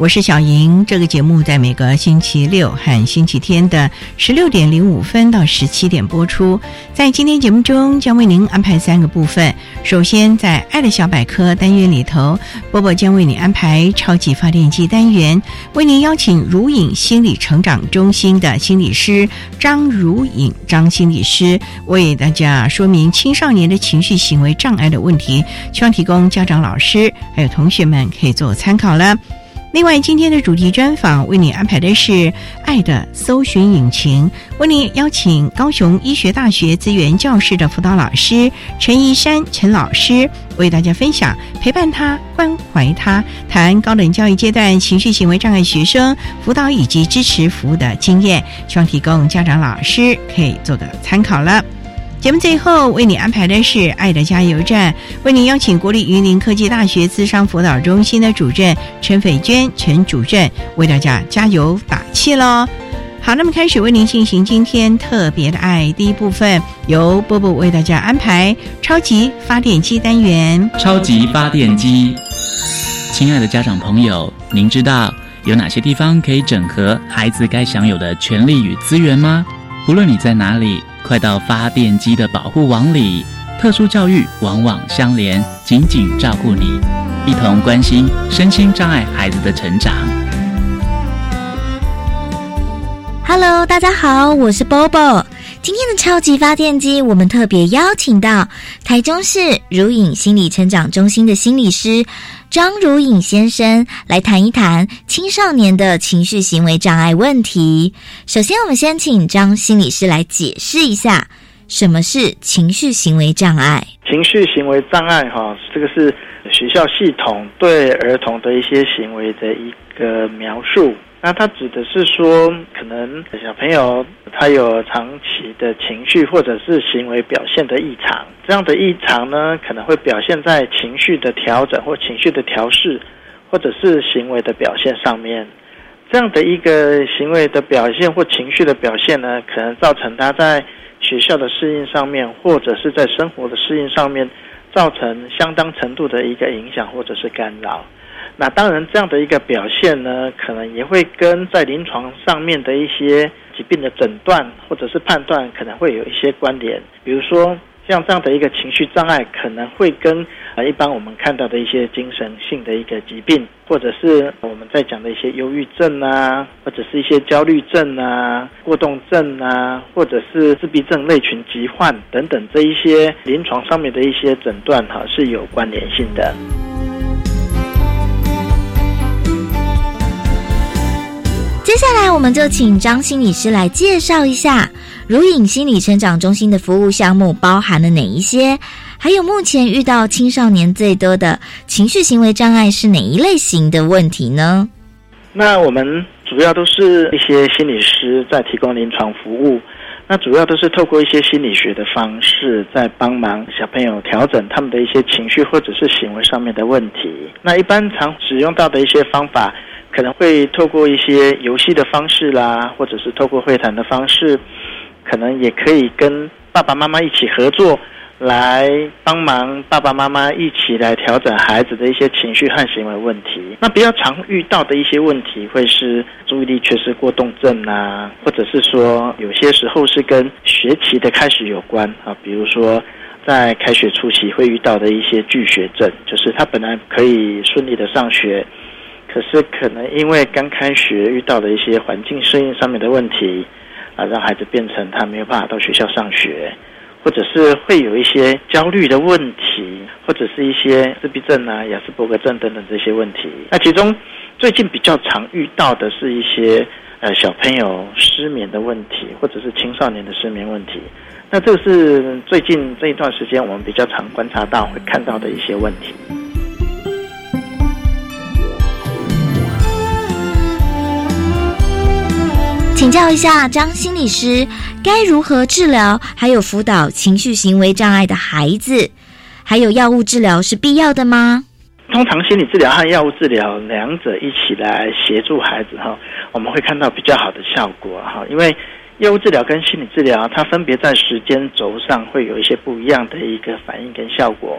我是小莹，这个节目在每个星期六和星期天的十六点零五分到十七点播出。在今天节目中，将为您安排三个部分。首先，在“爱的小百科”单元里头，波波将为你安排“超级发电机”单元，为您邀请如影心理成长中心的心理师张如影张心理师，为大家说明青少年的情绪行为障碍的问题，希望提供家长、老师还有同学们可以做参考了。另外，今天的主题专访为你安排的是《爱的搜寻引擎》，为你邀请高雄医学大学资源教室的辅导老师陈怡山陈老师，为大家分享陪伴他、关怀他，谈高等教育阶段情绪行为障碍学生辅导以及支持服务的经验，希望提供家长、老师可以做个参考了。节目最后为你安排的是《爱的加油站》，为您邀请国立云林科技大学资商辅导中心的主任陈斐娟陈主任为大家加油打气喽。好，那么开始为您进行今天特别的爱第一部分，由波波为大家安排超级发电机单元。超级发电机，亲爱的家长朋友，您知道有哪些地方可以整合孩子该享有的权利与资源吗？无论你在哪里。快到发电机的保护网里，特殊教育网网相连，紧紧照顾你，一同关心身心障碍孩子的成长。Hello，大家好，我是 Bobo。今天的超级发电机，我们特别邀请到台中市如影心理成长中心的心理师张如影先生来谈一谈青少年的情绪行为障碍问题。首先，我们先请张心理师来解释一下什么是情绪行为障碍。情绪行为障碍，哈，这个是学校系统对儿童的一些行为的一个描述。那它指的是说，可能小朋友他有长期的情绪或者是行为表现的异常，这样的异常呢，可能会表现在情绪的调整或情绪的调试，或者是行为的表现上面。这样的一个行为的表现或情绪的表现呢，可能造成他在学校的适应上面，或者是在生活的适应上面，造成相当程度的一个影响或者是干扰。那当然，这样的一个表现呢，可能也会跟在临床上面的一些疾病的诊断或者是判断，可能会有一些关联。比如说，像这样的一个情绪障碍，可能会跟呃一般我们看到的一些精神性的一个疾病，或者是我们在讲的一些忧郁症啊，或者是一些焦虑症啊、过动症啊，或者是自闭症类群疾患等等这一些临床上面的一些诊断哈，是有关联性的。接下来，我们就请张心理师来介绍一下如影心理成长中心的服务项目包含了哪一些，还有目前遇到青少年最多的情绪行为障碍是哪一类型的问题呢？那我们主要都是一些心理师在提供临床服务，那主要都是透过一些心理学的方式，在帮忙小朋友调整他们的一些情绪或者是行为上面的问题。那一般常使用到的一些方法。可能会透过一些游戏的方式啦，或者是透过会谈的方式，可能也可以跟爸爸妈妈一起合作。来帮忙爸爸妈妈一起来调整孩子的一些情绪和行为问题。那比较常遇到的一些问题，会是注意力缺失过动症啊，或者是说有些时候是跟学期的开始有关啊。比如说在开学初期会遇到的一些拒学症，就是他本来可以顺利的上学，可是可能因为刚开学遇到的一些环境适应上面的问题啊，让孩子变成他没有办法到学校上学。或者是会有一些焦虑的问题，或者是一些自闭症啊、雅斯伯格症等等这些问题。那其中最近比较常遇到的是一些呃小朋友失眠的问题，或者是青少年的失眠问题。那这个是最近这一段时间我们比较常观察到、会看到的一些问题。请教一下张心理师，该如何治疗？还有辅导情绪行为障碍的孩子，还有药物治疗是必要的吗？通常心理治疗和药物治疗两者一起来协助孩子哈，我们会看到比较好的效果哈。因为药物治疗跟心理治疗，它分别在时间轴上会有一些不一样的一个反应跟效果。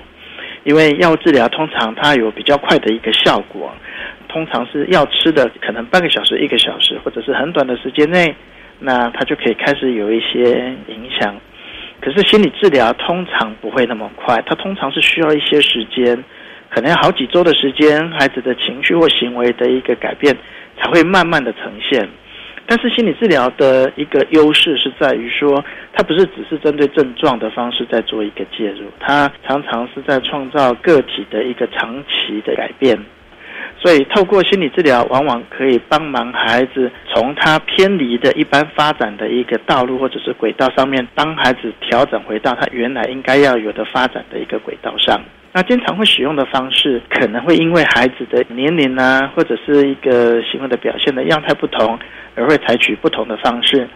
因为药物治疗通常它有比较快的一个效果。通常是要吃的，可能半个小时、一个小时，或者是很短的时间内，那他就可以开始有一些影响。可是心理治疗通常不会那么快，它通常是需要一些时间，可能要好几周的时间，孩子的情绪或行为的一个改变才会慢慢的呈现。但是心理治疗的一个优势是在于说，它不是只是针对症状的方式在做一个介入，它常常是在创造个体的一个长期的改变。所以，透过心理治疗，往往可以帮忙孩子从他偏离的一般发展的一个道路或者是轨道上面，帮孩子调整回到他原来应该要有的发展的一个轨道上。那经常会使用的方式，可能会因为孩子的年龄啊，或者是一个行为的表现的样态不同，而会采取不同的方式。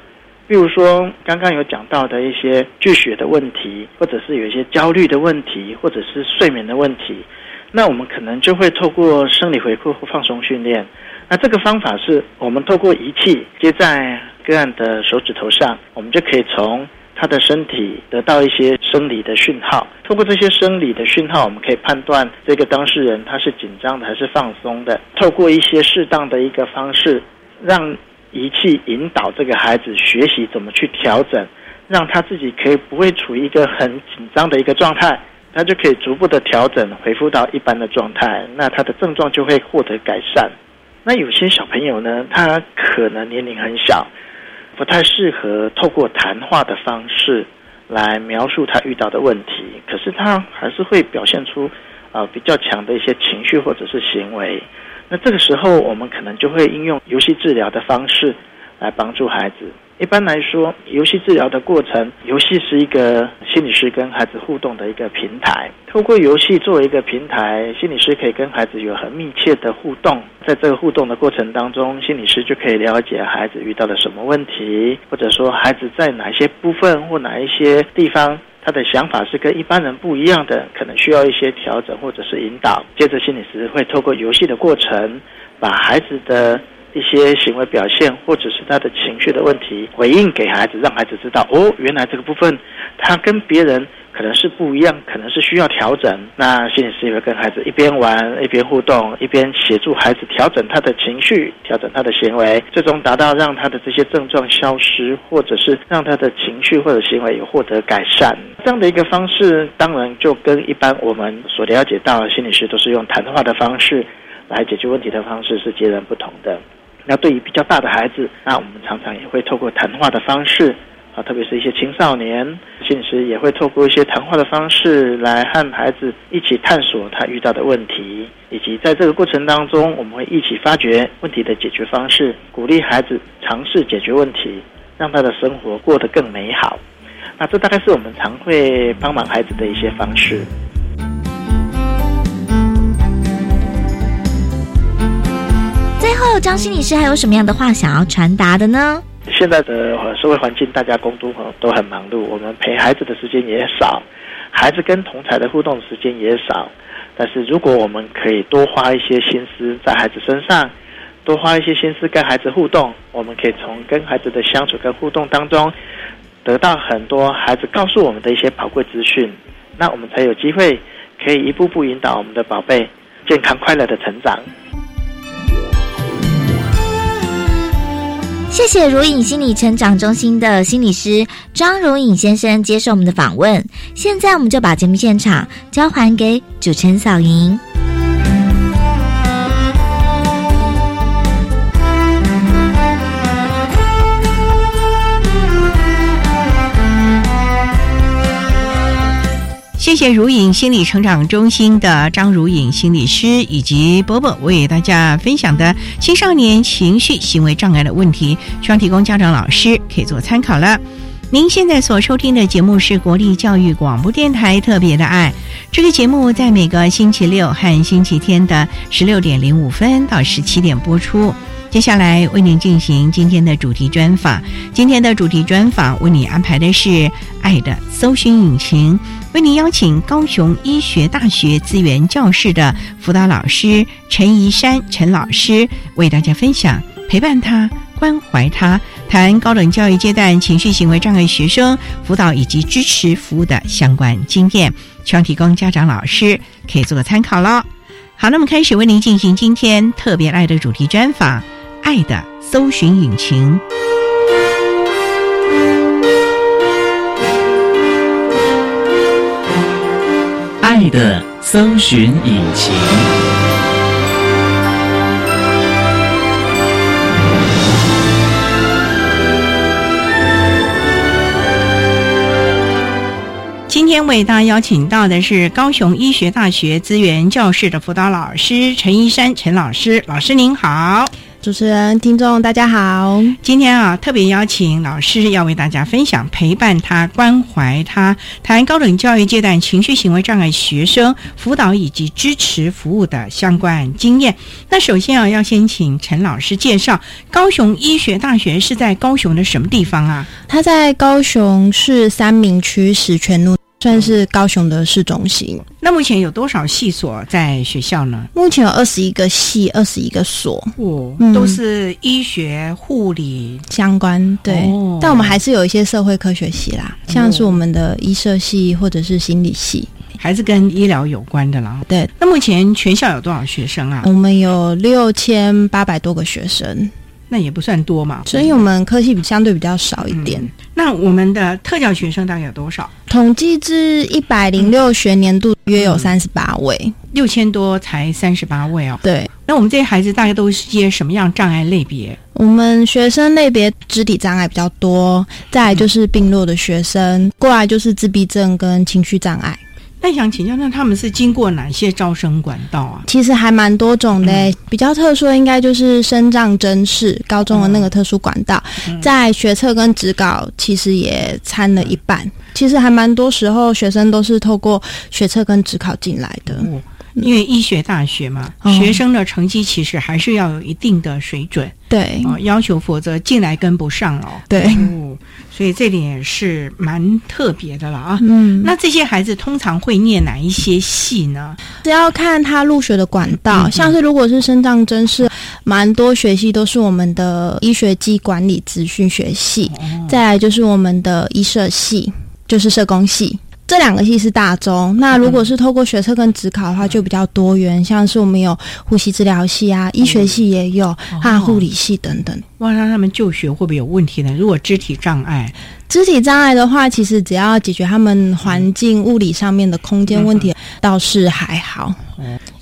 比如说，刚刚有讲到的一些拒血的问题，或者是有一些焦虑的问题，或者是睡眠的问题。那我们可能就会透过生理回馈或放松训练。那这个方法是我们透过仪器接在个案的手指头上，我们就可以从他的身体得到一些生理的讯号。透过这些生理的讯号，我们可以判断这个当事人他是紧张的还是放松的。透过一些适当的一个方式，让仪器引导这个孩子学习怎么去调整，让他自己可以不会处于一个很紧张的一个状态。他就可以逐步的调整，恢复到一般的状态，那他的症状就会获得改善。那有些小朋友呢，他可能年龄很小，不太适合透过谈话的方式来描述他遇到的问题，可是他还是会表现出啊比较强的一些情绪或者是行为。那这个时候，我们可能就会应用游戏治疗的方式来帮助孩子。一般来说，游戏治疗的过程，游戏是一个心理师跟孩子互动的一个平台。透过游戏作为一个平台，心理师可以跟孩子有很密切的互动。在这个互动的过程当中，心理师就可以了解孩子遇到了什么问题，或者说孩子在哪些部分或哪一些地方，他的想法是跟一般人不一样的，可能需要一些调整或者是引导。接着，心理师会透过游戏的过程，把孩子的。一些行为表现，或者是他的情绪的问题，回应给孩子，让孩子知道哦，原来这个部分他跟别人可能是不一样，可能是需要调整。那心理师也会跟孩子一边玩一边互动，一边协助孩子调整他的情绪，调整他的行为，最终达到让他的这些症状消失，或者是让他的情绪或者行为有获得改善。这样的一个方式，当然就跟一般我们所了解到的心理师都是用谈话的方式来解决问题的方式是截然不同的。那对于比较大的孩子，那我们常常也会透过谈话的方式啊，特别是一些青少年，心理师也会透过一些谈话的方式来和孩子一起探索他遇到的问题，以及在这个过程当中，我们会一起发掘问题的解决方式，鼓励孩子尝试解决问题，让他的生活过得更美好。那这大概是我们常会帮忙孩子的一些方式。最后，张心理师还有什么样的话想要传达的呢？现在的社会环境，大家工作都很忙碌，我们陪孩子的时间也少，孩子跟同才的互动时间也少。但是，如果我们可以多花一些心思在孩子身上，多花一些心思跟孩子互动，我们可以从跟孩子的相处跟互动当中，得到很多孩子告诉我们的一些宝贵资讯，那我们才有机会可以一步步引导我们的宝贝健康快乐的成长。谢谢如影心理成长中心的心理师张如影先生接受我们的访问。现在我们就把节目现场交还给主持人小莹。谢谢如影心理成长中心的张如影心理师以及伯伯为大家分享的青少年情绪行为障碍的问题，希望提供家长老师可以做参考了。您现在所收听的节目是国立教育广播电台特别的爱，这个节目在每个星期六和星期天的十六点零五分到十七点播出。接下来为您进行今天的主题专访，今天的主题专访为你安排的是爱的搜寻引擎。为您邀请高雄医学大学资源教室的辅导老师陈怡山陈老师，为大家分享陪伴他、关怀他，谈高等教育阶段情绪行为障碍学生辅导以及支持服务的相关经验，希望提供家长老师可以做个参考喽。好，那么开始为您进行今天特别爱的主题专访，《爱的搜寻引擎》。爱的搜寻引擎。今天为大家邀请到的是高雄医学大学资源教室的辅导老师陈一山陈老师，老师您好。主持人、听众，大家好！今天啊，特别邀请老师要为大家分享陪伴他、关怀他，谈高等教育阶段情绪行为障碍学生辅导以及支持服务的相关经验。那首先啊，要先请陈老师介绍高雄医学大学是在高雄的什么地方啊？它在高雄市三明区石泉路。算是高雄的市中心。那目前有多少系所在学校呢？目前有二十一个系，二十一个所，哦，都是医学、护理相关。对，但我们还是有一些社会科学系啦，像是我们的医社系或者是心理系，还是跟医疗有关的啦。对，那目前全校有多少学生啊？我们有六千八百多个学生。那也不算多嘛，所以我们科系相对比较少一点。那我们的特教学生大概有多少？统计至一百零六学年度约有三十八位，六千多才三十八位哦。对，那我们这些孩子大概都是些什么样障碍类别？我们学生类别肢体障碍比较多，再来就是病弱的学生，过来就是自闭症跟情绪障碍。那想请教，那他们是经过哪些招生管道啊？其实还蛮多种的，比较特殊的应该就是升障真试高中的那个特殊管道，在学测跟职考其实也参了一半。其实还蛮多时候学生都是透过学测跟职考进来的。因为医学大学嘛，学生的成绩其实还是要有一定的水准，对，要求，否则进来跟不上哦。对，所以这点也是蛮特别的了啊。嗯，那这些孩子通常会念哪一些系呢？只要看他入学的管道，像是如果是升降真是蛮多学系都是我们的医学暨管理资讯学系，再来就是我们的医社系，就是社工系。这两个系是大中，那如果是透过学测跟职考的话，就比较多元，像是我们有呼吸治疗系啊，医学系也有，还有护理系等等。哇，那他们就学会不会有问题呢？如果肢体障碍，肢体障碍的话，其实只要解决他们环境物理上面的空间问题，倒是还好。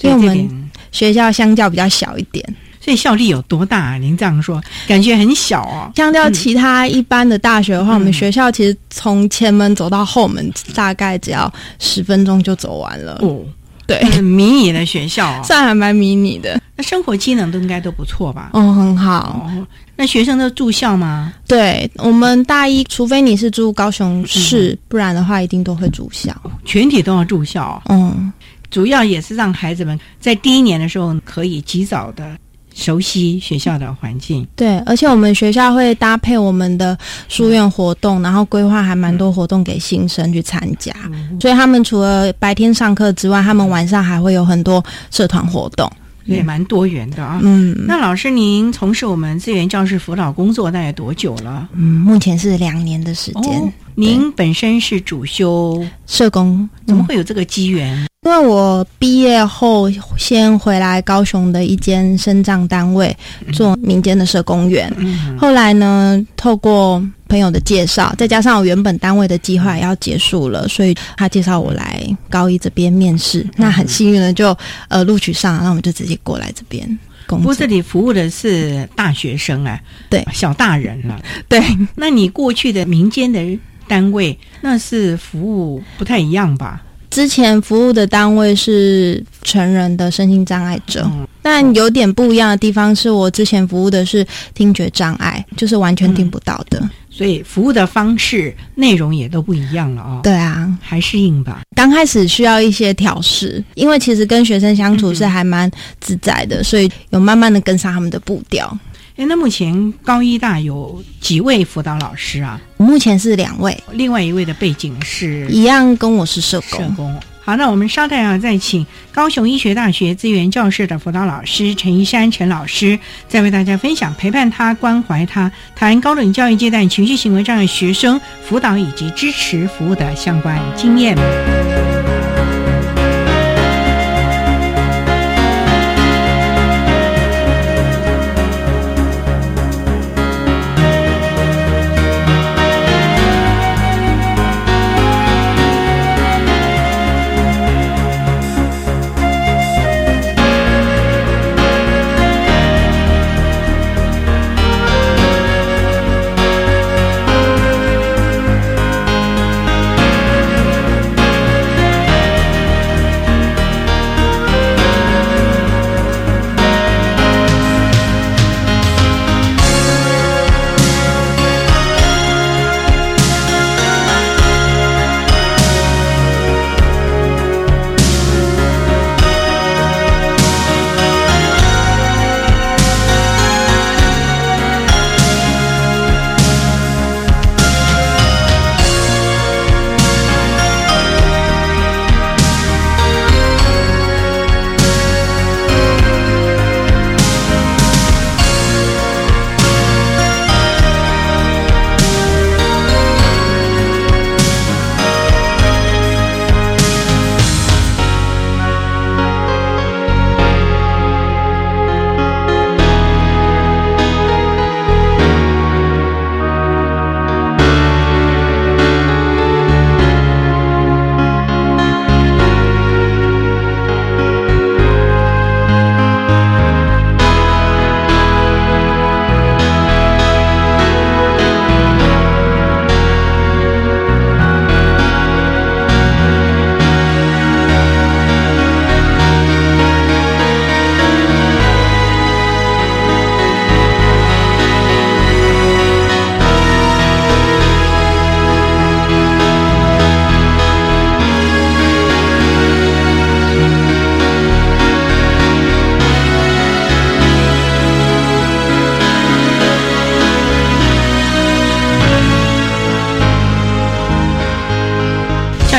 因为我们学校相较比较小一点。所以效力有多大啊？您这样说，感觉很小哦。相较其他一般的大学的话，我们学校其实从前门走到后门，大概只要十分钟就走完了。哦，对，迷你的学校，算还蛮迷你的。那生活机能都应该都不错吧？哦，很好。那学生都住校吗？对，我们大一，除非你是住高雄市，不然的话一定都会住校。全体都要住校。嗯，主要也是让孩子们在第一年的时候可以及早的。熟悉学校的环境，对，而且我们学校会搭配我们的书院活动，然后规划还蛮多活动给新生去参加，所以他们除了白天上课之外，他们晚上还会有很多社团活动。也蛮多元的啊。嗯，那老师，您从事我们资源教师辅导工作大概多久了？嗯，目前是两年的时间。哦，您本身是主修社工，怎么会有这个机缘？因为我毕业后先回来高雄的一间生障单位做民间的社工员，嗯。后来呢，透过朋友的介绍，再加上我原本单位的计划也要结束了，所以他介绍我来高一这边面试，那很幸运的就呃录取上，那我们就直接过来这边。不过这里服务的是大学生哎，对。小大人了。对，那你过去的民间的单位，那是服务不太一样吧？之前服务的单位是成人的身心障碍者，嗯但有点不一样的地方是我之前服务的是听觉障碍，就是完全听不到的。所以服务的方式、内容也都不一样了啊、哦。对啊，还适应吧？刚开始需要一些调试，因为其实跟学生相处是还蛮自在的，所以有慢慢的跟上他们的步调。哎，那目前高医大有几位辅导老师啊？目前是两位，另外一位的背景是一样跟我是社工。社工。好，那我们稍待啊，再请高雄医学大学资源教室的辅导老师陈一山陈老师，再为大家分享陪伴他、关怀他，谈高等教育阶段情绪行为障碍学生辅导以及支持服务的相关经验。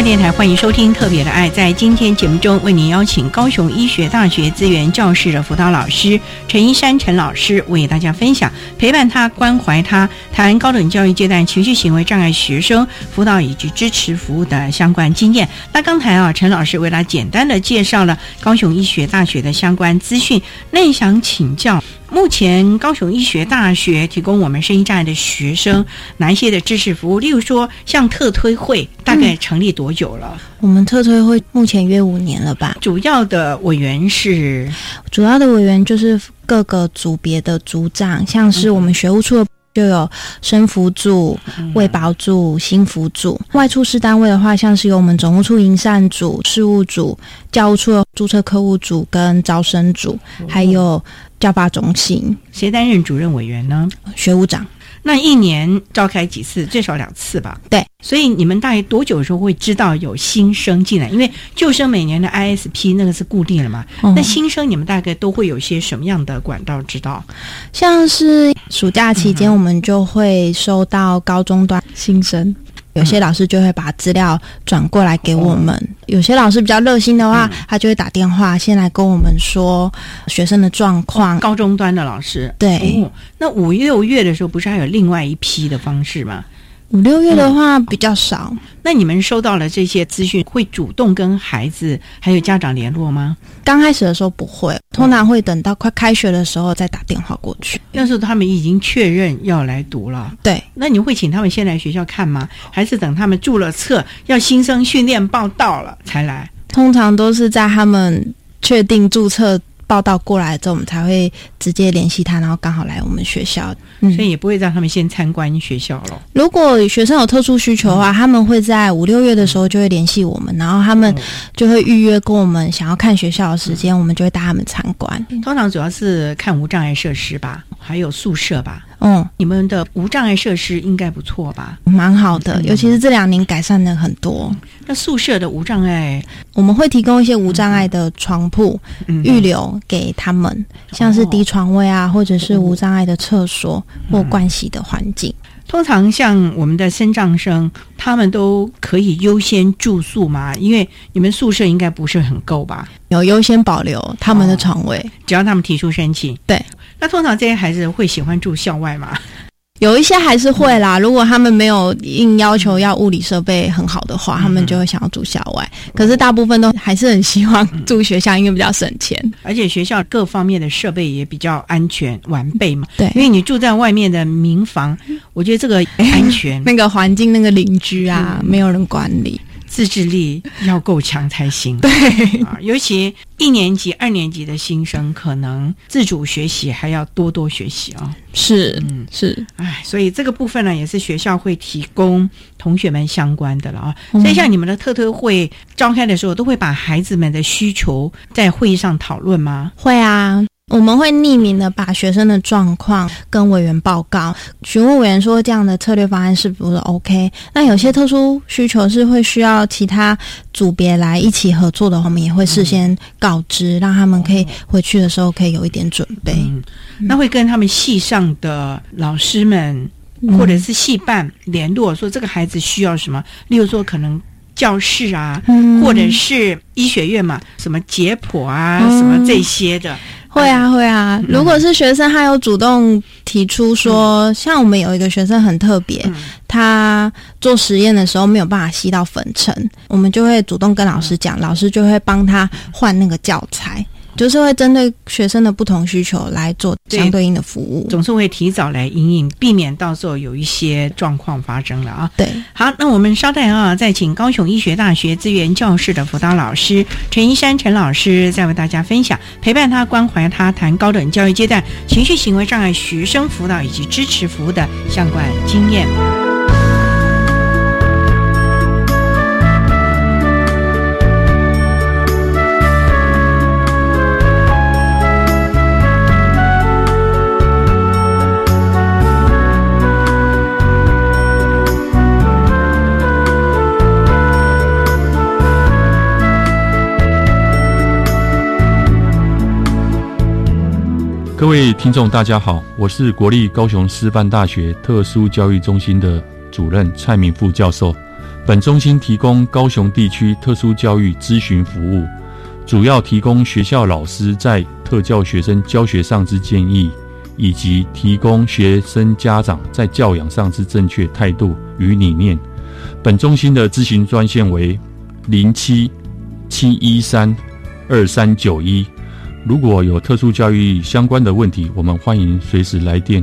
电台欢迎收听《特别的爱》。在今天节目中，为您邀请高雄医学大学资源教室的辅导老师陈一山陈老师，为大家分享陪伴他、关怀他，谈高等教育阶段情绪行为障碍学生辅导以及支持服务的相关经验。那刚才啊，陈老师为大家简单的介绍了高雄医学大学的相关资讯。那想请教，目前高雄医学大学提供我们声音障碍的学生哪一些的知识服务？例如说，像特推会，大概成立多久了？我们特推会目前约五年了吧？主要的委员是主要的委员就是各个组别的组长，像是我们学务处的就有生辅组、卫保组、新辅组。外处事单位的话，像是有我们总务处营善组、事务组、教务处的注册科务组跟招生组，还有教发中心谁担任主任委员呢？学务长。那一年召开几次？最少两次吧。对，所以你们大概多久的时候会知道有新生进来？因为旧生每年的 ISP 那个是固定的嘛。嗯那新生你们大概都会有些什么样的管道知道？像是暑假期间，我们就会收到高中端新生。有些老师就会把资料转过来给我们。有些老师比较热心的话，他就会打电话先来跟我们说学生的状况。高中端的老师，对，哦，那五六月的时候不是还有另外一批的方式吗？五六月的话比较少。那你们收到了这些资讯，会主动跟孩子还有家长联络吗？刚开始的时候不会，通常会等到快开学的时候再打电话过去。那时候他们已经确认要来读了，对，那你会请他们先来学校看吗？还是等他们注了册，要新生训练报到了才来？通常都是在他们确定注册。报道过来之后，我们才会直接联系他，然后刚好来我们学校，所以也不会让他们先参观学校了。如果学生有特殊需求的话，他们会在五六月的时候就会联系我们，然后他们就会预约跟我们想要看学校的时间，我们就会带他们参观。通常主要是看无障碍设施吧，还有宿舍吧。嗯，你们的无障碍设施应该不错吧？蛮好的，尤其是这两年改善了很多。那宿舍的无障碍，我们会提供一些无障碍的床铺预留给他们，像是低床位啊，或者是无障碍的厕所或盥洗的环境。通常像我们的生障生，他们都可以优先住宿嘛？因为你们宿舍应该不是很够吧？有优先保留他们的床位，只要他们提出申请。对，那通常这些孩子会喜欢住校外吗？有一些还是会啦，如果他们没有硬要求要物理设备很好的话，他们就会想要住校外。可是大部分都还是很希望住学校，因为比较省钱，而且学校各方面的设备也比较安全完备嘛。对，因为你住在外面的民房，我觉得这个安全、那个环境、那个邻居啊，没有人管理。自制力要够强才行。对啊，尤其一年级、二年级的新生，可能自主学习还要多多学习啊。是，嗯，是，哎，所以这个部分呢，也是学校会提供同学们相关的了啊。所以像你们的特特会召开的时候，都会把孩子们的需求在会议上讨论吗？会啊。我们会匿名的把学生的状况跟委员报告，询问委员说这样的策略方案是不是 OK？那有些特殊需求是会需要其他组别来一起合作的话，我们也会事先告知，让他们可以回去的时候可以有一点准备。那会跟他们系上的老师们或者是系办联络，说这个孩子需要什么，例如说可能教室啊，或者是医学院嘛，什么解剖啊，什么这些的。会啊会啊，如果是学生，他有主动提出说，像我们有一个学生很特别，他做实验的时候没有办法吸到粉尘，我们就会主动跟老师讲，老师就会帮他换那个教材。就是会针对学生的不同需求来做相对应的服务，总是会提早来应应，避免到时候有一些状况发生了啊。对，好，那我们稍待啊，再请高雄医学大学资源教室的辅导老师陈一山陈老师，再为大家分享陪伴他、关怀他，谈高等教育阶段情绪行为障碍学生辅导以及支持服务的相关经验。各位听众，大家好，我是国立高雄师范大学特殊教育中心的主任蔡明富教授。本中心提供高雄地区特殊教育咨询服务，主要提供学校老师在特教学生教学上之建议，以及提供学生家长在教养上之正确态度与理念。本中心的咨询专线为零七七一三二三九一。如果有特殊教育相关的问题，我们欢迎随时来电。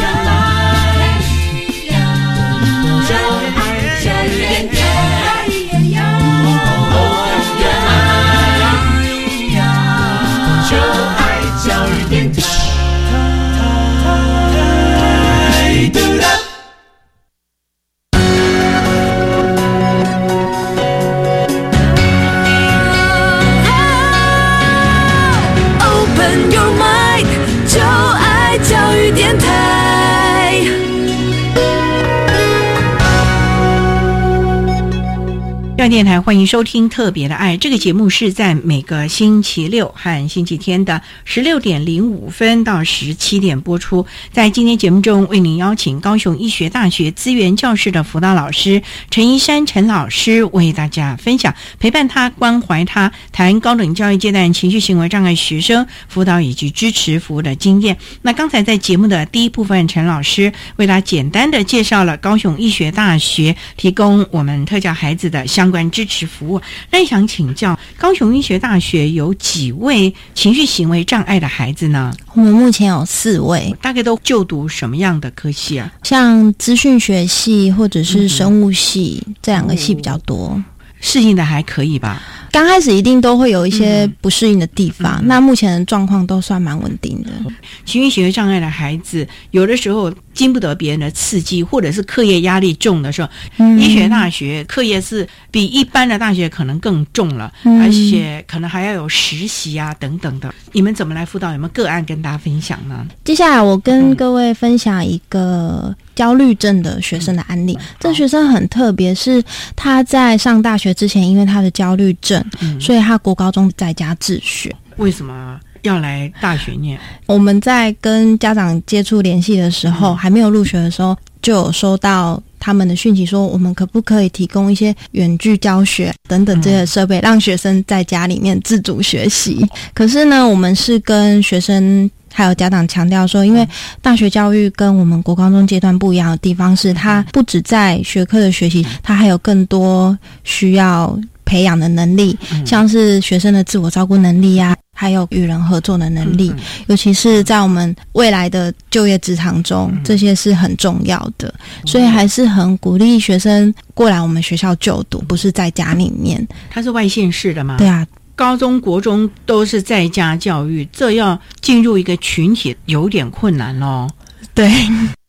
央电台欢迎收听《特别的爱》这个节目，是在每个星期六和星期天的十六点零五分到十七点播出。在今天节目中，为您邀请高雄医学大学资源教室的辅导老师陈一山陈老师，为大家分享陪伴他、关怀他、谈高等教育阶段情绪行为障碍学生辅导以及支持服务的经验。那刚才在节目的第一部分，陈老师为大家简单的介绍了高雄医学大学提供我们特教孩子的相。关支持服务，那想请教高雄医学大学有几位情绪行为障碍的孩子呢？我们目前有四位，大概都就读什么样的科系啊？像资讯学系或者是生物系这两个系比较多，适应的还可以吧？刚开始一定都会有一些不适应的地方，那目前的状况都算蛮稳定的。情绪行为障碍的孩子，有的时候。经不得别人的刺激，或者是课业压力重的时候，医学大学课业是比一般的大学可能更重了，而且可能还要有实习啊等等的。你们怎么来辅导？有没有个案跟大家分享呢？接下来我跟各位分享一个焦虑症的学生的案例。这学生很特别，是他在上大学之前，因为他的焦虑症，所以他国高中在家自学。为什么？要来大学念，我们在跟家长接触联系的时候，还没有入学的时候，就有收到他们的讯息，说我们可不可以提供一些远距教学等等这些设备，让学生在家里面自主学习。可是呢，我们是跟学生还有家长强调说，因为大学教育跟我们国高中阶段不一样的地方是，它不止在学科的学习，它还有更多需要培养的能力，像是学生的自我照顾能力呀。还有与人合作的能力，尤其是在我们未来的就业职场中，这些是很重要的。所以还是很鼓励学生过来我们学校就读，不是在家里面。他是外县市的吗？对啊，高中国中都是在家教育，这要进入一个群体有点困难哦。对。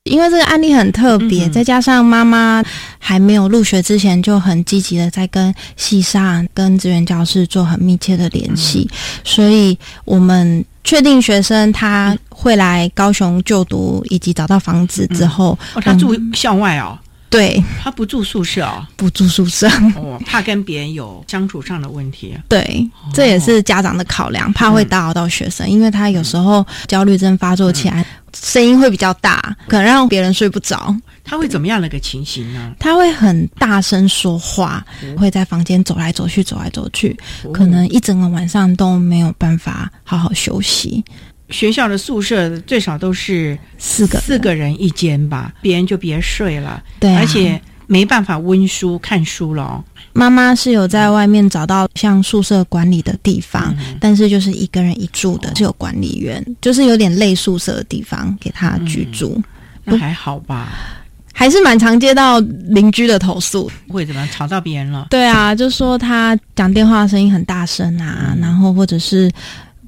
因为这个案例很特别，再加上妈妈还没有入学之前就很积极的在跟系上、跟资源教室做很密切的联系，所以我们确定学生他会来高雄就读，以及找到房子之后，他住校外哦。对他不住宿舍哦，不住宿舍哦，怕跟别人有相处上的问题。对，这也是家长的考量，怕会打扰到学生，因为他有时候焦虑症发作起来，声音会比较大，可能让别人睡不着。他会怎么样的一个情形呢？他会很大声说话，会在房间走来走去，走来走去，可能一整个晚上都没有办法好好休息。学校的宿舍最少都是四个四个人一间吧，别人就别睡了。对、啊，而且没办法温书看书了、哦。妈妈是有在外面找到像宿舍管理的地方，嗯、但是就是一个人一住的，是有管理员，就是有点类宿舍的地方给他居住。嗯、那还好吧？还是蛮常接到邻居的投诉，会怎么吵到别人了？对啊，就说他讲电话声音很大声啊，嗯、然后或者是。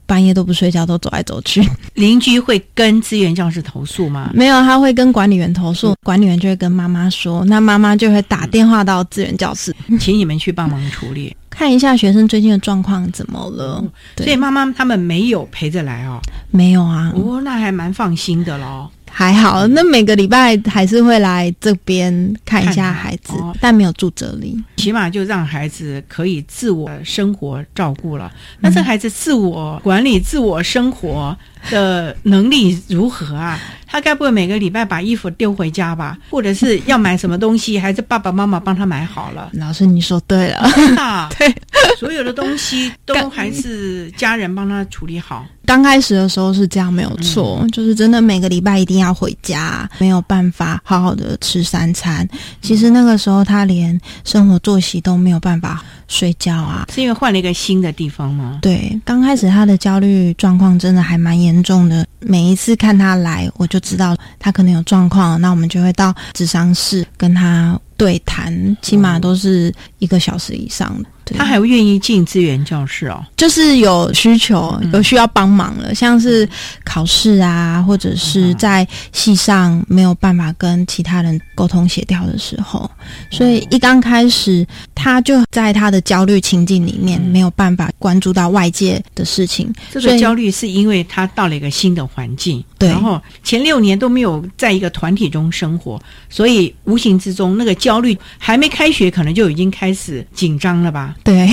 半夜都不睡觉，都走来走去。邻居会跟资源教室投诉吗？没有，他会跟管理员投诉，嗯、管理员就会跟妈妈说，那妈妈就会打电话到资源教室，请你们去帮忙处理，看一下学生最近的状况怎么了。嗯、所以妈妈他们没有陪着来哦，没有啊。哦，那还蛮放心的喽。还好，那每个礼拜还是会来这边看一下孩子，哦、但没有住这里。起码就让孩子可以自我生活照顾了。那这孩子自我管理、自我生活的能力如何啊？他该不会每个礼拜把衣服丢回家吧？或者是要买什么东西，还是爸爸妈妈帮他买好了？老师，你说对了，真的，对，所有的东西都还是家人帮他处理好。刚开始的时候是这样，没有错，嗯、就是真的每个礼拜一定要回家，没有办法好好的吃三餐。其实那个时候他连生活作息都没有办法睡觉啊，是因为换了一个新的地方吗？对，刚开始他的焦虑状况真的还蛮严重的。每一次看他来，我就知道他可能有状况，那我们就会到智商室跟他对谈，起码都是一个小时以上的。他还会愿意进资源教室哦，就是有需求、有需要帮忙了，像是考试啊，或者是在系上没有办法跟其他人沟通协调的时候，所以一刚开始他就在他的焦虑情境里面，没有办法关注到外界的事情。这个焦虑是因为他到了一个新的环境，对，然后前六年都没有在一个团体中生活，所以无形之中那个焦虑还没开学，可能就已经开始紧张了吧。对，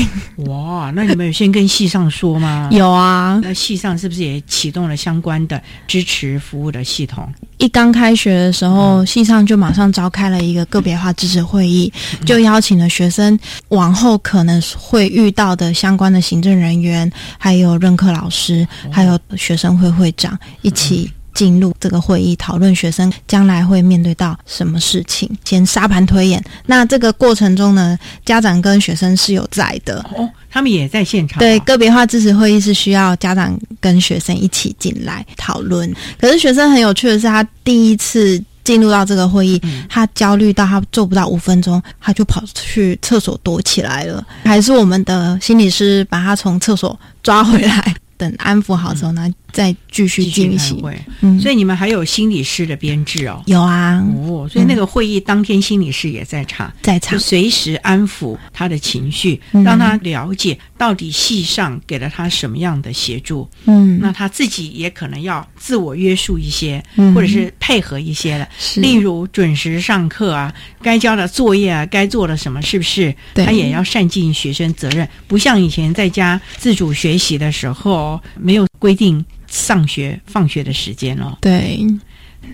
哇，那你们有先跟系上说吗？有啊，那系上是不是也启动了相关的支持服务的系统？一刚开学的时候，系上就马上召开了一个个别化支持会议，就邀请了学生往后可能会遇到的相关的行政人员，还有任课老师，还有学生会会长一起。进入这个会议讨论学生将来会面对到什么事情，先沙盘推演。那这个过程中呢，家长跟学生是有在的哦，他们也在现场、哦。对，个别化支持会议是需要家长跟学生一起进来讨论。可是学生很有趣的是，他第一次进入到这个会议，嗯、他焦虑到他做不到五分钟，他就跑去厕所躲起来了。还是我们的心理师把他从厕所抓回来。等安抚好之后呢，嗯、再继续进行。嗯，所以你们还有心理师的编制哦。有啊。哦，所以那个会议当天，心理师也在场，在场，就随时安抚他的情绪，嗯、让他了解到底系上给了他什么样的协助。嗯，那他自己也可能要自我约束一些，嗯、或者是配合一些了。例如准时上课啊，该交的作业啊，该做的什么，是不是？他也要善尽学生责任，不像以前在家自主学习的时候。没有规定上学放学的时间哦。对，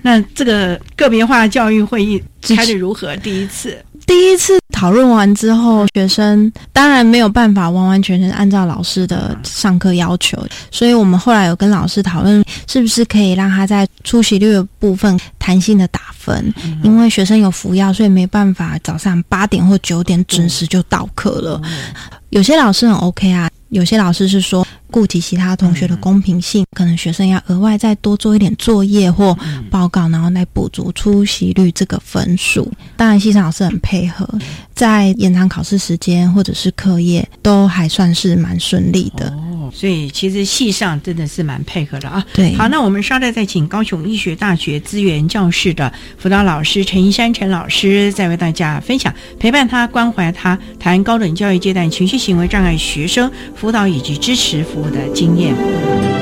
那这个个别化教育会议开的如何？第一次，第一次讨论完之后，学生当然没有办法完完全全按照老师的上课要求，所以我们后来有跟老师讨论，是不是可以让他在出席率的部分弹性的打分，嗯、因为学生有服药，所以没办法早上八点或九点准时就到课了。嗯、有些老师很 OK 啊。有些老师是说顾及其他同学的公平性，可能学生要额外再多做一点作业或报告，然后来补足出席率这个分数。当然，系上老师很配合，在延长考试时间或者是课业都还算是蛮顺利的。哦，所以其实系上真的是蛮配合的啊。对，好，那我们稍待再请高雄医学大学资源教室的辅导老师陈一山陈老师，再为大家分享陪伴他、关怀他，谈高等教育阶段情绪行为障碍学生。辅导以及支持服务的经验。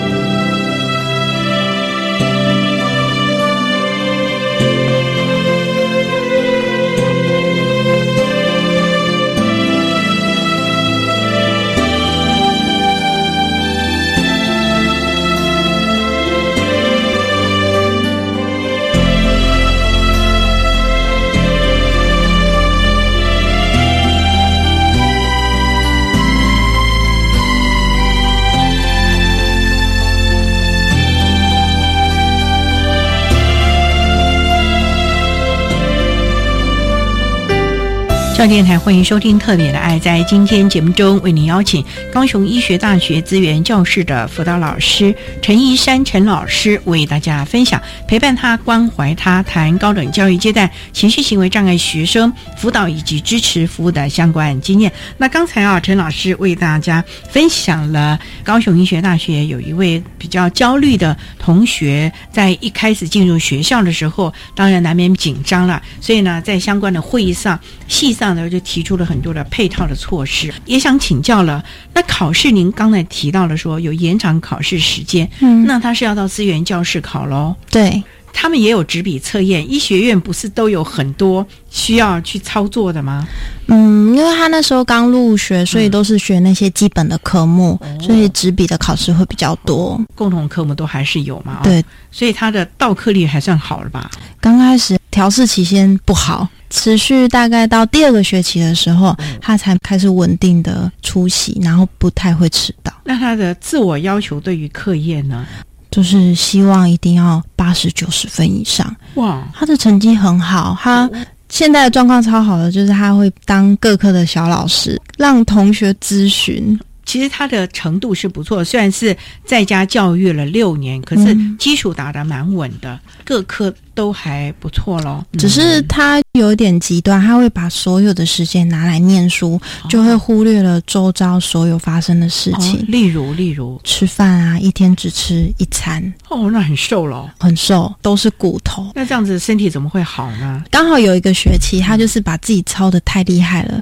电台欢迎收听《特别的爱》。在今天节目中，为您邀请高雄医学大学资源教室的辅导老师陈怡山陈老师，为大家分享陪伴他、关怀他，谈高等教育阶段情绪行为障碍学生辅导以及支持服务的相关经验。那刚才啊，陈老师为大家分享了高雄医学大学有一位比较焦虑的同学，在一开始进入学校的时候，当然难免紧张了，所以呢，在相关的会议上、系上。呢，就提出了很多的配套的措施，也想请教了。那考试，您刚才提到了说有延长考试时间，嗯，那他是要到资源教室考喽？对，他们也有纸笔测验。医学院不是都有很多需要去操作的吗？嗯，因为他那时候刚入学，所以都是学那些基本的科目，所以纸笔的考试会比较多。共同科目都还是有嘛？对，所以他的到课率还算好了吧？刚开始调试期先不好。持续大概到第二个学期的时候，他才开始稳定的出席，然后不太会迟到。那他的自我要求对于课业呢，就是希望一定要八十九十分以上。哇，他的成绩很好，他现在的状况超好的，就是他会当各科的小老师，让同学咨询。其实他的程度是不错，虽然是在家教育了六年，可是基础打得蛮稳的，各科都还不错咯。只是他有点极端，他会把所有的时间拿来念书，就会忽略了周遭所有发生的事情。例如，例如吃饭啊，一天只吃一餐。哦，那很瘦了，很瘦，都是骨头。那这样子身体怎么会好呢？刚好有一个学期，他就是把自己操的太厉害了。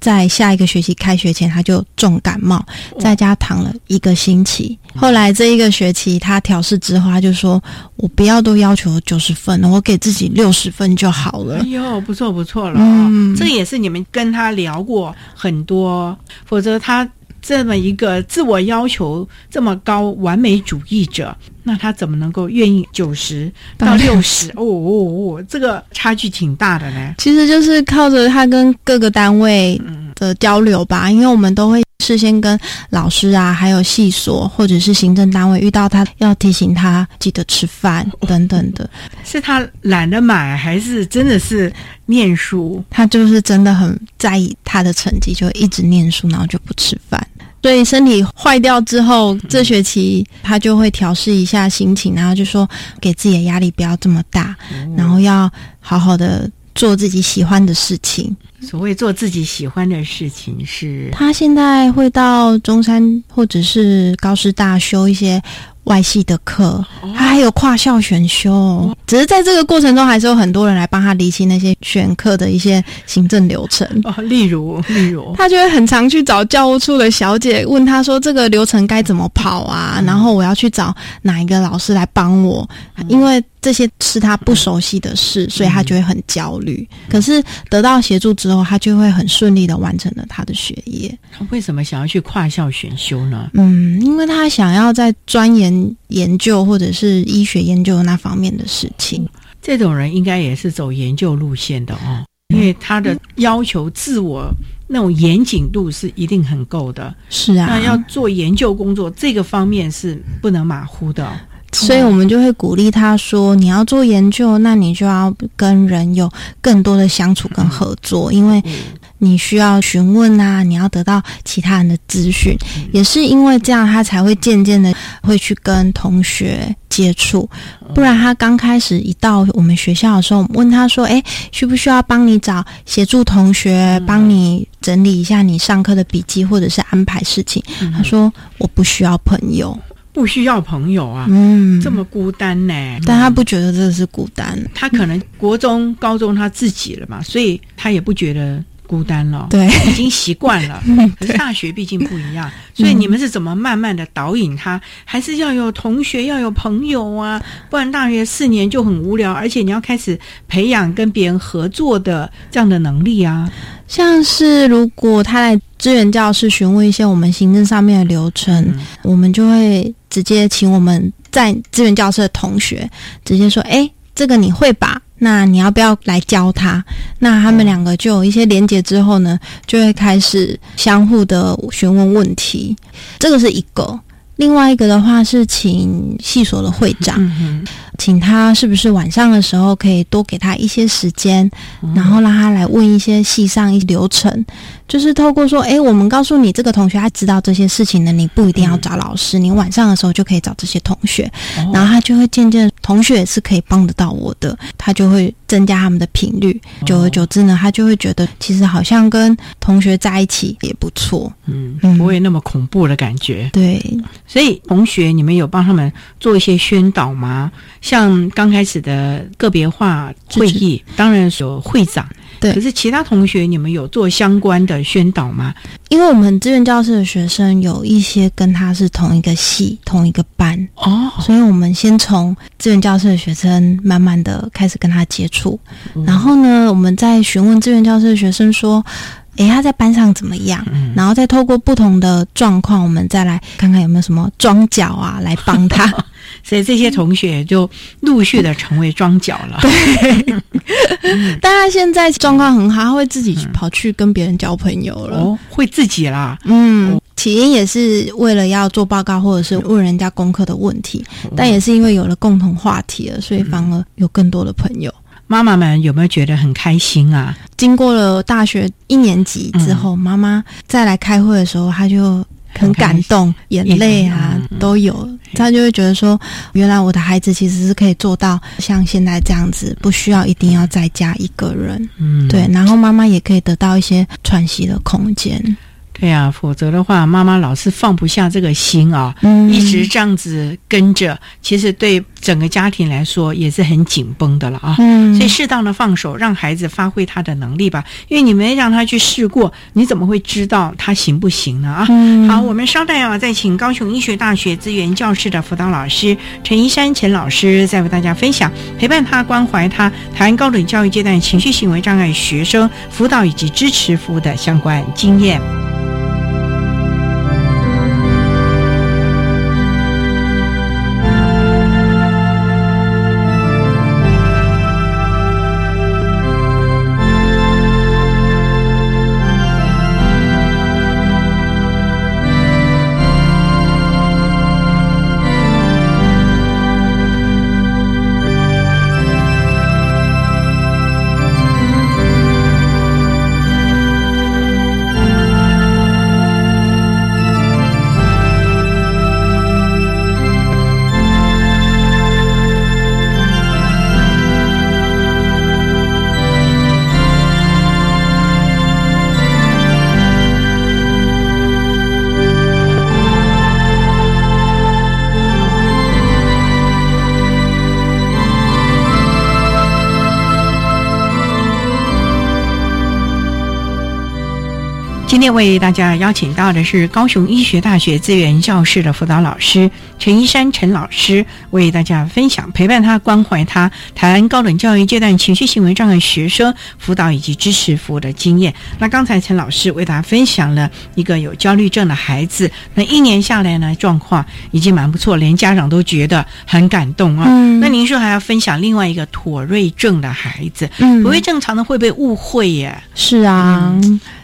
在下一个学期开学前，他就重感冒，在家躺了一个星期。后来这一个学期他调试之后，他就说：“我不要都要求九十分了，我给自己六十分就好了。”哎呦，不错不错了，嗯，这也是你们跟他聊过很多，否则他。这么一个自我要求这么高、完美主义者，那他怎么能够愿意九十到六十？哦哦哦，这个差距挺大的呢。其实就是靠着他跟各个单位的交流吧，因为我们都会事先跟老师啊，还有系所或者是行政单位遇到他，要提醒他记得吃饭等等的。是他懒得买，还是真的是念书？他就是真的很在意他的成绩，就一直念书，然后就不吃饭。所以身体坏掉之后，这学期他就会调试一下心情，然后就说给自己的压力不要这么大，然后要好好的做自己喜欢的事情。所谓做自己喜欢的事情是，他现在会到中山或者是高师大修一些。外系的课，他还有跨校选修，只是在这个过程中，还是有很多人来帮他理清那些选课的一些行政流程。哦，例如，例如，他就会很常去找教务处的小姐，问他说：“这个流程该怎么跑啊？然后我要去找哪一个老师来帮我？因为这些是他不熟悉的事，所以他就会很焦虑。可是得到协助之后，他就会很顺利的完成了他的学业。他为什么想要去跨校选修呢？嗯，因为他想要在钻研。研究或者是医学研究那方面的事情，这种人应该也是走研究路线的哦，因为他的要求自我那种严谨度是一定很够的。是啊，那要做研究工作，这个方面是不能马虎的。所以我们就会鼓励他说：“你要做研究，那你就要跟人有更多的相处跟合作，因为。”你需要询问啊，你要得到其他人的资讯，也是因为这样，他才会渐渐的会去跟同学接触。不然，他刚开始一到我们学校的时候，问他说：“哎，需不需要帮你找协助同学，帮你整理一下你上课的笔记，或者是安排事情？”他说：“我不需要朋友，不需要朋友啊，嗯，这么孤单呢？但他不觉得这是孤单，他可能国中、高中他自己了嘛，所以他也不觉得。”孤单了，对，已经习惯了。可是大学毕竟不一样，所以你们是怎么慢慢的导引他？还是要有同学，要有朋友啊？不然大学四年就很无聊，而且你要开始培养跟别人合作的这样的能力啊。像是如果他来支援教室询问一些我们行政上面的流程，我们就会直接请我们在资源教室的同学直接说：“哎，这个你会吧？”那你要不要来教他？那他们两个就有一些连接之后呢，就会开始相互的询问问题。这个是一个。另外一个的话是请系所的会长，请他是不是晚上的时候可以多给他一些时间，然后让他来问一些系上一流程，就是透过说，诶，我们告诉你这个同学他知道这些事情的，你不一定要找老师，你晚上的时候就可以找这些同学，然后他就会渐渐同学也是可以帮得到我的，他就会增加他们的频率，久而久之呢，他就会觉得其实好像跟同学在一起也不错，嗯，不会那么恐怖的感觉。对，所以同学，你们有帮他们做一些宣导吗？像刚开始的个别化会议，当然是有会长，对。可是其他同学，你们有做相关的宣导吗？因为我们志愿教室的学生有一些跟他是同一个系、同一个班哦，所以我们先从志愿教室的学生慢慢的开始跟他接触，然后呢，我们再询问志愿教室的学生说。诶，他在班上怎么样？然后再透过不同的状况，我们再来看看有没有什么装脚啊，来帮他。所以这些同学就陆续的成为庄脚了。对，但他现在状况很好，他会自己跑去跟别人交朋友了。哦，会自己啦。嗯，起因也是为了要做报告，或者是问人家功课的问题，但也是因为有了共同话题了，所以反而有更多的朋友。妈妈们有没有觉得很开心啊？经过了大学一年级之后，妈妈再来开会的时候，她就很感动，眼泪啊都有。他就会觉得说，原来我的孩子其实是可以做到像现在这样子，不需要一定要再加一个人。嗯，对，然后妈妈也可以得到一些喘息的空间。对呀，否则的话，妈妈老是放不下这个心啊，一直这样子跟着，其实对整个家庭来说也是很紧绷的了啊。嗯，所以适当的放手，让孩子发挥他的能力吧。因为你没让他去试过，你怎么会知道他行不行呢？啊，好，我们稍待啊，再请高雄医学大学资源教室的辅导老师陈一山陈老师，再为大家分享陪伴他、关怀他，台湾高等教育阶段情绪行为障碍学生辅导以及支持服务的相关经验。今天为大家邀请到的是高雄医学大学资源教室的辅导老师陈一山陈老师，为大家分享陪伴他、关怀他台湾高等教育阶段情绪行为障碍学生辅导以及支持服务的经验。那刚才陈老师为大家分享了一个有焦虑症的孩子，那一年下来呢，状况已经蛮不错，连家长都觉得很感动啊。嗯那您说还要分享另外一个妥瑞症的孩子，嗯妥瑞症常常会被误会耶。是啊，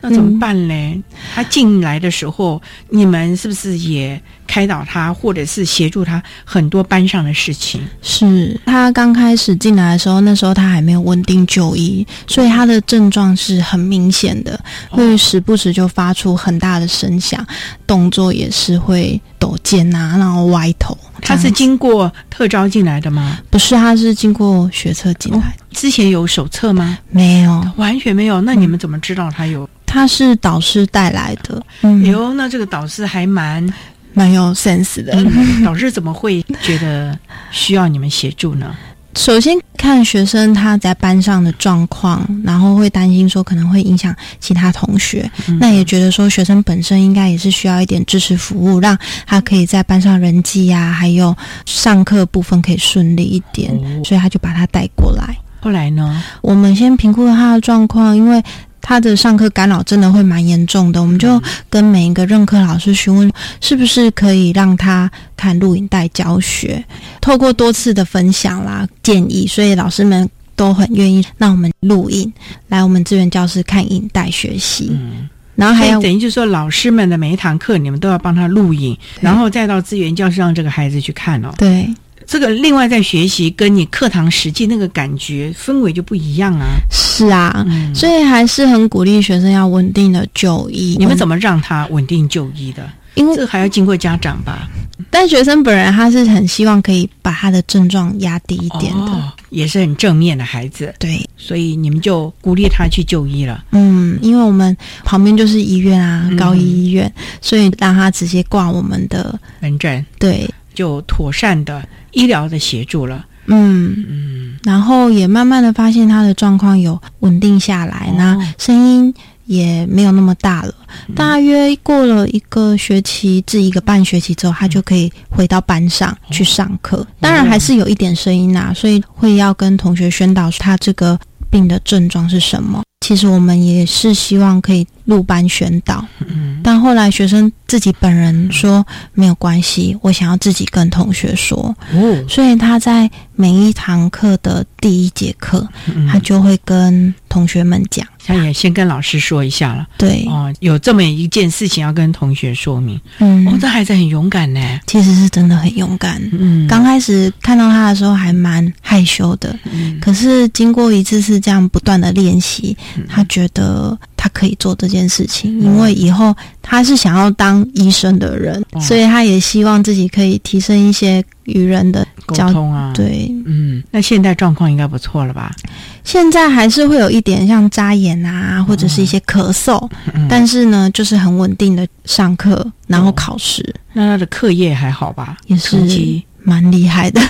那怎么办嘞？他进来的时候，你们是不是也开导他，或者是协助他很多班上的事情？是他刚开始进来的时候，那时候他还没有稳定就医，所以他的症状是很明显的，会时不时就发出很大的声响，动作也是会抖肩啊，然后歪头。他是经过特招进来的吗？不是，他是经过学测进来。之前有手册吗？没有，完全没有。那你们怎么知道他有？他是导师带来的。嗯，哟，那这个导师还蛮蛮有 sense 的。嗯、导师怎么会觉得需要你们协助呢？首先看学生他在班上的状况，然后会担心说可能会影响其他同学，嗯、那也觉得说学生本身应该也是需要一点支持服务，让他可以在班上人际呀、啊，还有上课部分可以顺利一点，哦、所以他就把他带过来。后来呢，我们先评估了他的状况，因为。他的上课干扰真的会蛮严重的，我们就跟每一个任课老师询问，是不是可以让他看录影带教学。透过多次的分享啦、建议，所以老师们都很愿意让我们录影来我们资源教室看影带学习。嗯，然后还有等于就是说，老师们的每一堂课，你们都要帮他录影，然后再到资源教室让这个孩子去看哦。对这个另外在学习，跟你课堂实际那个感觉氛围就不一样啊。是啊，嗯所以还是很鼓励学生要稳定的就医。你们怎么让他稳定就医的？因为这还要经过家长吧？但学生本人他是很希望可以把他的症状压低一点的，哦，也是很正面的孩子，对，所以你们就鼓励他去就医了。嗯，因为我们旁边就是医院啊，嗯高一医院，所以让他直接挂我们的，门诊对，就妥善的医疗的协助了。嗯嗯，然后也慢慢的发现他的状况有稳定下来，哦那声音也没有那么大了。嗯大约过了一个学期至一个半学期之后，他就可以回到班上去上哦课。当然还是有一点声音啊，所以会要跟同学宣导他这个病的症状是什么。其实我们也是希望可以入班宣导，嗯，但后来学生自己本人说没有关系，我想要自己跟同学说，哦，所以他在每一堂课的第一节课，嗯。他就会跟同学们讲，他也先跟老师说一下了。对，哦，有这么一件事情要跟同学说明。嗯，哦，这孩子很勇敢呢。其实是真的很勇敢。嗯，刚开始看到他的时候还蛮害羞的，嗯。可是经过一次次这样不断的练习，他觉得他可以做这件事情，因为以后他是想要当医生的人，哦。所以他也希望自己可以提升一些与人的沟通啊，，对，嗯，那现在状况应该不错了吧？现在还是会有一点像扎眼啊，或者是一些咳嗽，嗯。但是呢，就是很稳定的上课，然后考试，那他的课业还好吧？也是蛮厉害的，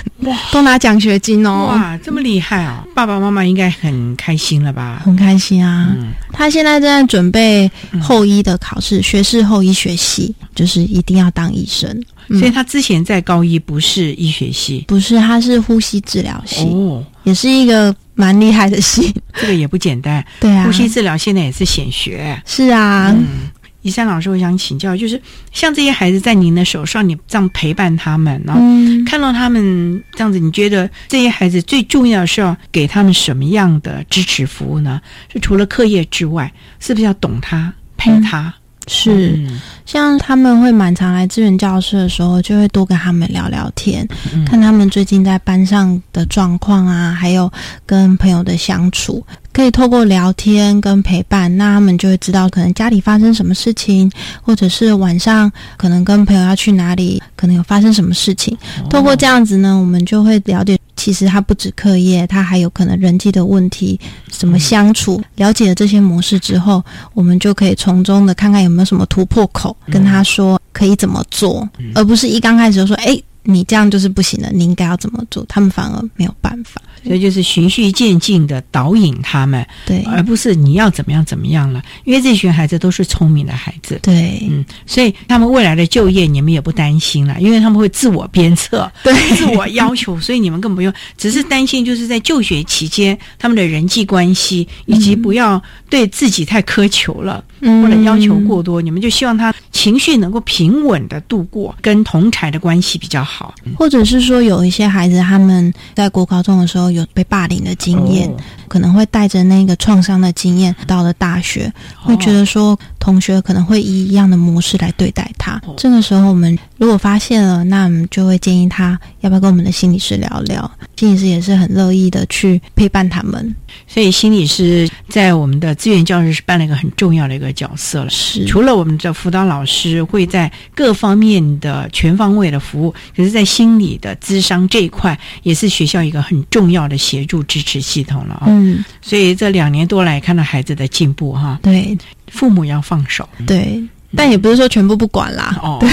都拿奖学金哦，哇，这么厉害啊！爸爸妈妈应该很开心了吧？很开心啊。嗯，他现在正在准备后医的考试，学士后医学系，就是一定要当医生。嗯。所以他之前在高一不是医学系？不是，他是呼吸治疗系，哦，也是一个蛮厉害的戏。这个也不简单。对啊，呼吸治疗现在也是显学。是啊，嗯，宜山老师，我想请教，就是像这些孩子在您的手上，你这样陪伴他们，然后嗯，看到他们这样子，你觉得这些孩子最重要的是要给他们什么样的支持服务呢？是除了课业之外，是不是要懂他、陪他？是。嗯像他们会蛮常来支援教室的时候，就会多跟他们聊聊天，嗯看他们最近在班上的状况啊，还有跟朋友的相处，可以透过聊天跟陪伴，那他们就会知道可能家里发生什么事情，或者是晚上可能跟朋友要去哪里，可能有发生什么事情。透过这样子呢，我们就会了解，其实他不止课业，他还有可能人际的问题，怎么相处。了解了这些模式之后，我们就可以从中的看看有没有什么突破口，跟他说可以怎么做，而不是一刚开始就说，哎。你这样就是不行的，你应该要怎么做？他们反而没有办法。所以就是循序渐进的导引他们，对，而不是你要怎么样怎么样了。因为这群孩子都是聪明的孩子，对，嗯，所以他们未来的就业你们也不担心了，因为他们会自我鞭策，对，自我要求，所以你们更不用，只是担心就是在就学期间他们的人际关系，以及不要对自己太苛求了，嗯或者要求过多，你们就希望他情绪能够平稳的度过，跟同才的关系比较好。或者是说有一些孩子他们在国高中的时候有被霸凌的经验，哦可能会带着那个创伤的经验到了大学，会觉得说同学可能会以一样的模式来对待他。这个时候我们如果发现了，那我们就会建议他要不要跟我们的心理师聊聊，心理师也是很乐意的去陪伴他们。所以心理师在我们的资源教室是扮了一个很重要的一个角色了。是。除了我们的辅导老师会在各方面的全方位的服务，可是，在心理的智商这一块，也是学校一个很重要的协助支持系统了啊、嗯，所以这两年多来看到孩子的进步哈，对父母要放手。对，但也不是说全部不管啦。哦，对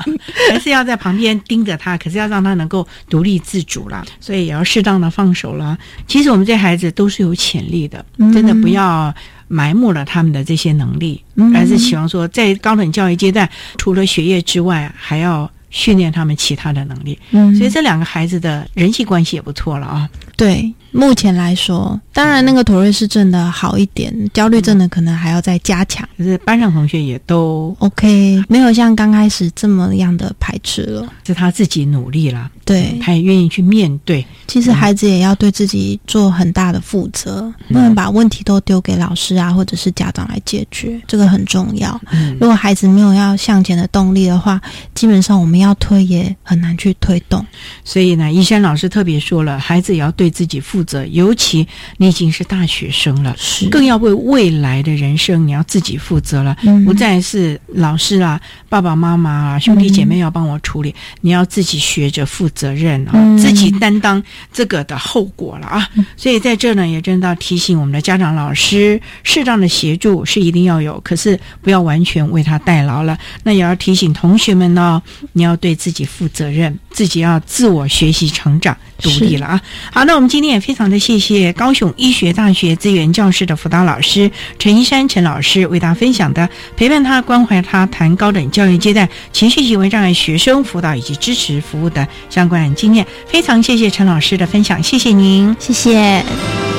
还是要在旁边盯着他，可是要让他能够独立自主啦，所以也要适当的放手啦。其实我们这孩子都是有潜力的，嗯真的不要埋没了他们的这些能力，嗯而是希望说在高等教育阶段，除了学业之外，还要训练他们其他的能力。嗯，所以这两个孩子的人际关系也不错了啊。对，目前来说，当然那个妥瑞氏症的好一点，焦虑症的可能还要再加强。可是班上同学也都 OK，没有像刚开始这么样的排斥了，是他自己努力了，对，他也愿意去面对。其实孩子也要对自己做很大的负责，不能把问题都丢给老师啊，或者是家长来解决，这个很重要。如果孩子没有要向前的动力的话，基本上我们要推也很难去推动。所以呢，医生老师特别说了，孩子也要对自己负责，尤其你已经是大学生了，是。更要为未来的人生你要自己负责了，不再是老师啊、爸爸妈妈啊、兄弟姐妹要帮我处理，你要自己学着负责任啊，自己担当这个的后果了啊。所以在这呢，也真的要提醒我们的家长、老师，适当的协助是一定要有，可是不要完全为他代劳了。那也要提醒同学们呢，你要对自己负责任，自己要自我学习成长，独立了啊。好，那我们今天也非常的谢谢高雄医学大学资源教室的辅导老师陈一山陈老师为大家分享的陪伴他、关怀他、谈高等教育阶段情绪行为障碍学生辅导以及支持服务的相关经验。非常谢谢陈老师的分享，谢谢您，谢谢。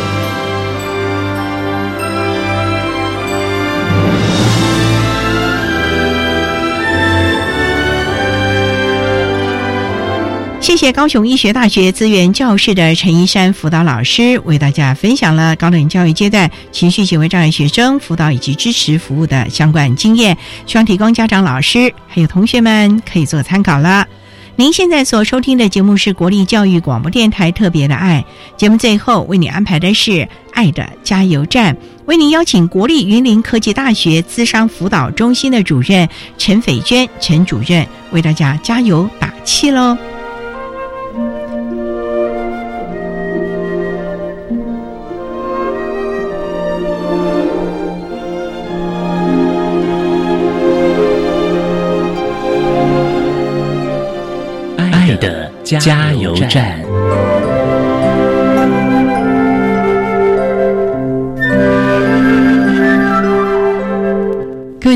谢高雄医学大学资源教室的陈一山辅导老师为大家分享了高等教育阶段情绪行为障碍学生辅导以及支持服务的相关经验，希望提供家长、老师还有同学们可以做参考了。您现在所收听的节目是国立教育广播电台特别的爱节目，最后为你安排的是爱的加油站，为您邀请国立云林科技大学资商辅导中心的主任陈斐娟陈主任为大家加油打气喽。加油站。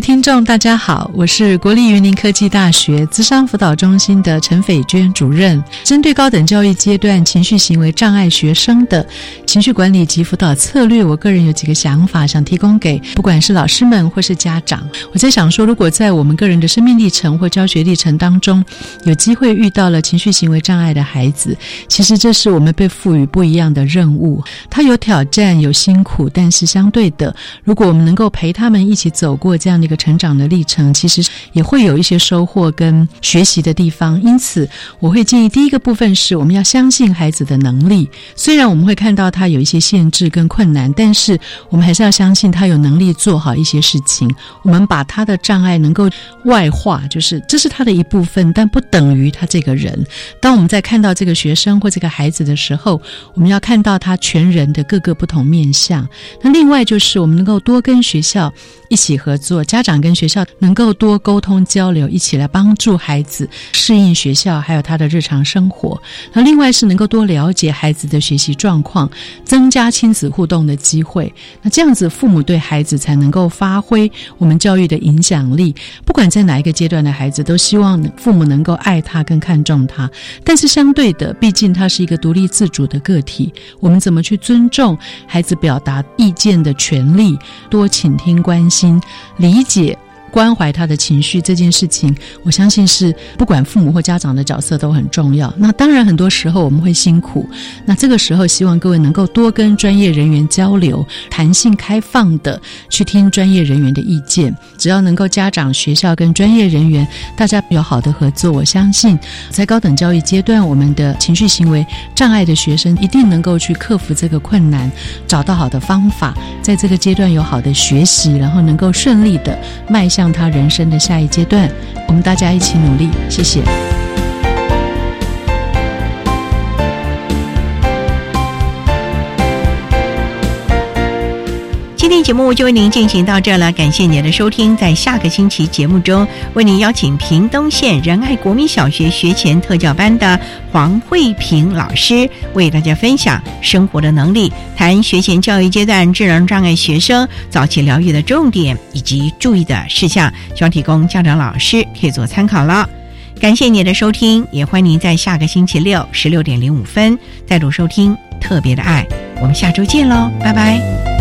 听众，大家好，我是国立云林科技大学资商辅导中心的陈斐娟主任。针对高等教育阶段情绪行为障碍学生的情绪管理及辅导策略，我个人有几个想法，想提供给不管是老师们或是家长。我在想说，如果在我们个人的生命历程或教学历程当中，有机会遇到了情绪行为障碍的孩子，其实这是我们被赋予不一样的任务。他有挑战，有辛苦，但是相对的，如果我们能够陪他们一起走过这样。的个成长的历程，其实也会有一些收获跟学习的地方。因此，我会建议第一个部分是我们要相信孩子的能力。虽然我们会看到他有一些限制跟困难，但是我们还是要相信他有能力做好一些事情。我们把他的障碍能够外化，就是这是他的一部分，但不等于他这个人。当我们在看到这个学生或这个孩子的时候，我们要看到他全人的各个不同面相。那另外就是我们能够多跟学校一起合作。家长跟学校能够多沟通交流，一起来帮助孩子适应学校，还有他的日常生活。那另外是能够多了解孩子的学习状况，增加亲子互动的机会。那这样子，父母对孩子才能够发挥我们教育的影响力。不管在哪一个阶段的孩子，都希望父母能够爱他，更看重他。但是相对的，毕竟他是一个独立自主的个体，我们怎么去尊重孩子表达意见的权利？多倾听、关心、理。理解、关怀他的情绪这件事情，我相信是不管父母或家长的角色都很重要。那当然，很多时候我们会辛苦。那这个时候，希望各位能够多跟专业人员交流，弹性开放的去听专业人员的意见。只要能够家长、学校跟专业人员大家有好的合作，我相信在高等教育阶段，我们的情绪行为障碍的学生一定能够去克服这个困难，找到好的方法，在这个阶段有好的学习，然后能够顺利的迈向。向他人生的下一阶段，我们大家一起努力，谢谢。节目就为您进行到这了，感谢您的收听。在下个星期节目中，为您邀请屏东县仁爱国民小学学前特教班的黄慧萍老师，为大家分享生活的能力，谈学前教育阶段智能障碍学生早期疗愈的重点以及注意的事项，希望提供家长、老师可以做参考了。感谢您的收听，也欢迎您在下个星期六十六点零五分再度收听。特别的爱，我们下周见喽，拜拜。